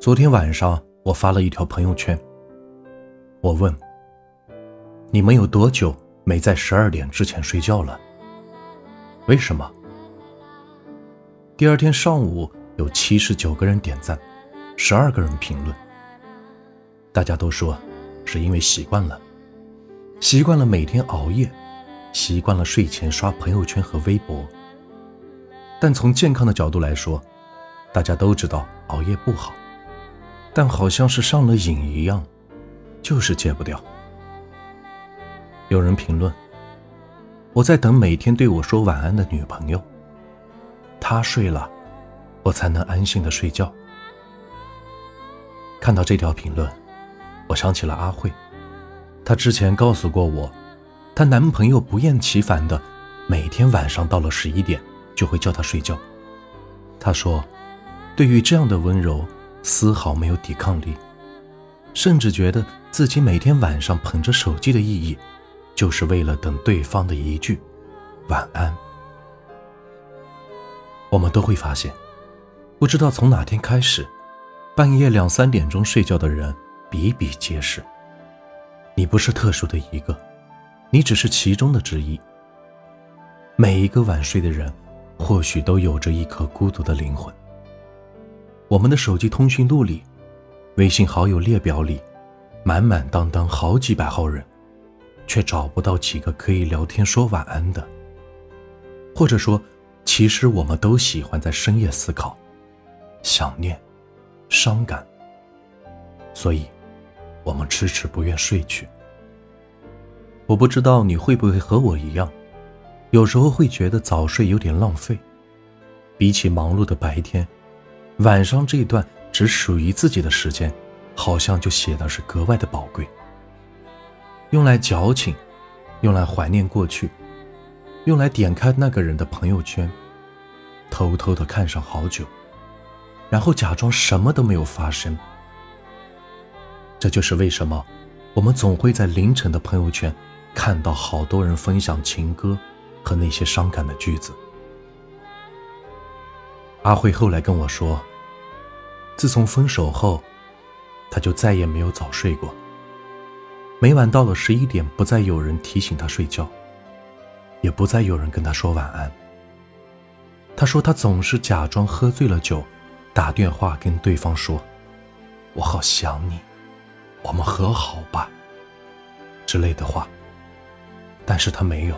昨天晚上我发了一条朋友圈，我问：你们有多久没在十二点之前睡觉了？为什么？第二天上午有七十九个人点赞，十二个人评论。大家都说是因为习惯了，习惯了每天熬夜，习惯了睡前刷朋友圈和微博。但从健康的角度来说，大家都知道熬夜不好，但好像是上了瘾一样，就是戒不掉。有人评论：“我在等每天对我说晚安的女朋友。”她睡了，我才能安心的睡觉。看到这条评论，我想起了阿慧，她之前告诉过我，她男朋友不厌其烦的每天晚上到了十一点就会叫她睡觉。她说，对于这样的温柔，丝毫没有抵抗力，甚至觉得自己每天晚上捧着手机的意义，就是为了等对方的一句晚安。我们都会发现，不知道从哪天开始，半夜两三点钟睡觉的人比比皆是。你不是特殊的一个，你只是其中的之一。每一个晚睡的人，或许都有着一颗孤独的灵魂。我们的手机通讯录里、微信好友列表里，满满当当好几百号人，却找不到几个可以聊天说晚安的，或者说。其实我们都喜欢在深夜思考、想念、伤感，所以，我们迟迟不愿睡去。我不知道你会不会和我一样，有时候会觉得早睡有点浪费。比起忙碌的白天，晚上这一段只属于自己的时间，好像就显得是格外的宝贵。用来矫情，用来怀念过去。用来点开那个人的朋友圈，偷偷的看上好久，然后假装什么都没有发生。这就是为什么我们总会在凌晨的朋友圈看到好多人分享情歌和那些伤感的句子。阿慧后来跟我说，自从分手后，她就再也没有早睡过。每晚到了十一点，不再有人提醒她睡觉。也不再有人跟他说晚安。他说他总是假装喝醉了酒，打电话跟对方说：“我好想你，我们和好吧。”之类的话。但是他没有。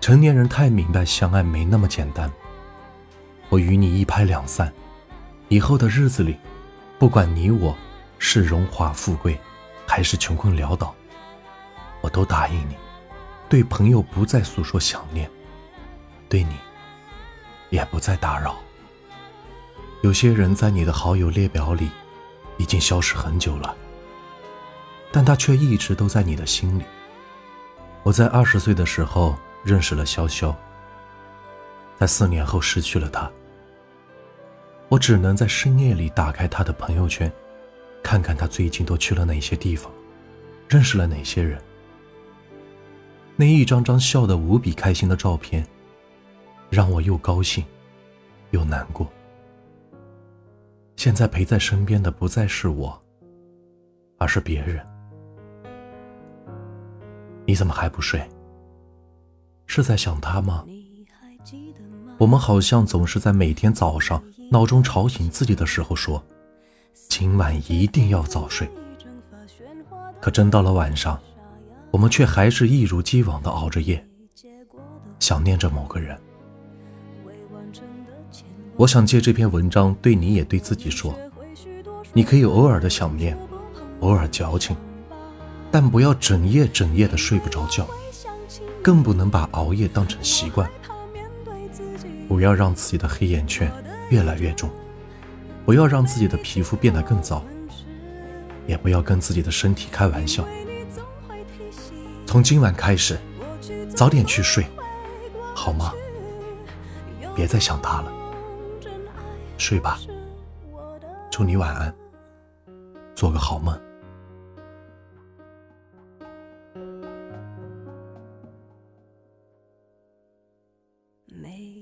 成年人太明白相爱没那么简单。我与你一拍两散，以后的日子里，不管你我是荣华富贵，还是穷困潦倒，我都答应你。对朋友不再诉说想念，对你也不再打扰。有些人在你的好友列表里已经消失很久了，但他却一直都在你的心里。我在二十岁的时候认识了潇潇，在四年后失去了他。我只能在深夜里打开他的朋友圈，看看他最近都去了哪些地方，认识了哪些人。那一张张笑得无比开心的照片，让我又高兴，又难过。现在陪在身边的不再是我，而是别人。你怎么还不睡？是在想他吗？我们好像总是在每天早上闹钟吵醒自己的时候说，今晚一定要早睡。可真到了晚上。我们却还是一如既往的熬着夜，想念着某个人。我想借这篇文章对你也对自己说：你可以偶尔的想念，偶尔矫情，但不要整夜整夜的睡不着觉，更不能把熬夜当成习惯。不要让自己的黑眼圈越来越重，不要让自己的皮肤变得更糟，也不要跟自己的身体开玩笑。从今晚开始，早点去睡，好吗？别再想他了，睡吧。祝你晚安，做个好梦。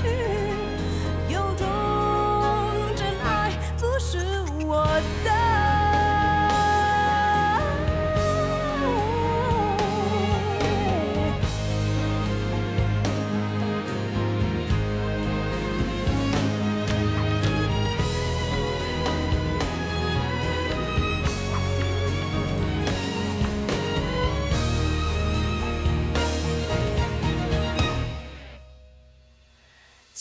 去。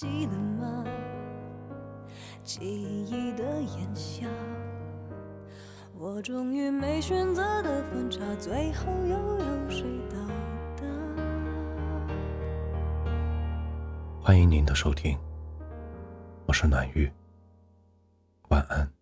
记得吗？记忆的炎夏，我终于没选择的分岔，最后又有谁到达？欢迎您的收听，我是暖玉，晚安。